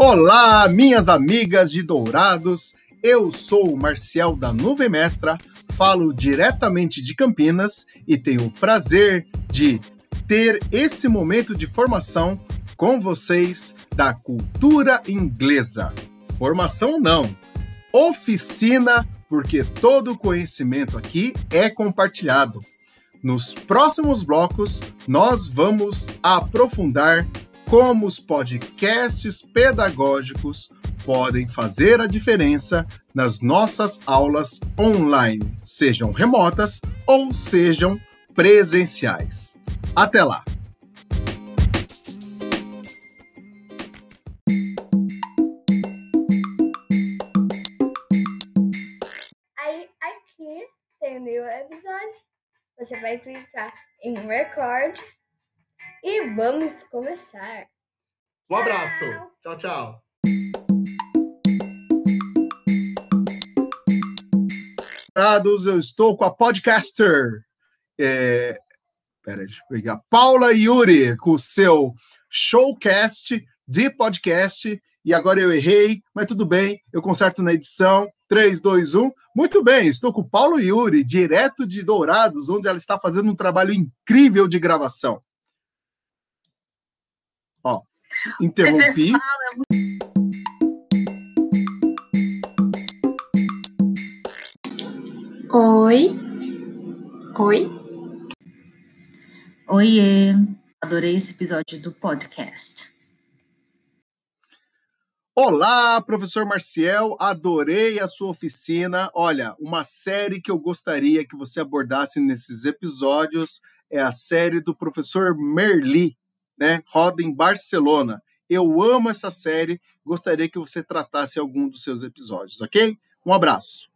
Olá, minhas amigas de Dourados. Eu sou o Marcial da Nuvem Mestra, falo diretamente de Campinas e tenho o prazer de ter esse momento de formação com vocês da cultura inglesa. Formação não, oficina, porque todo conhecimento aqui é compartilhado. Nos próximos blocos, nós vamos aprofundar como os podcasts pedagógicos podem fazer a diferença nas nossas aulas online, sejam remotas ou sejam presenciais. Até lá! Aí aqui tem o episódio. Você vai clicar em record e vamos começar. Um abraço. Tchau, tchau. Eu estou com a podcaster. É... Pera, deixa eu pegar. Paula Yuri, com o seu showcast de podcast. E agora eu errei, mas tudo bem, eu conserto na edição. 3, 2, 1. Muito bem, estou com o Paulo Yuri, direto de Dourados, onde ela está fazendo um trabalho incrível de gravação. Interrompi. Oi. Oi. Oiê. Adorei esse episódio do podcast. Olá, professor Marcial, adorei a sua oficina. Olha, uma série que eu gostaria que você abordasse nesses episódios é a série do professor Merli, né? Roda em Barcelona. Eu amo essa série, gostaria que você tratasse algum dos seus episódios, ok? Um abraço.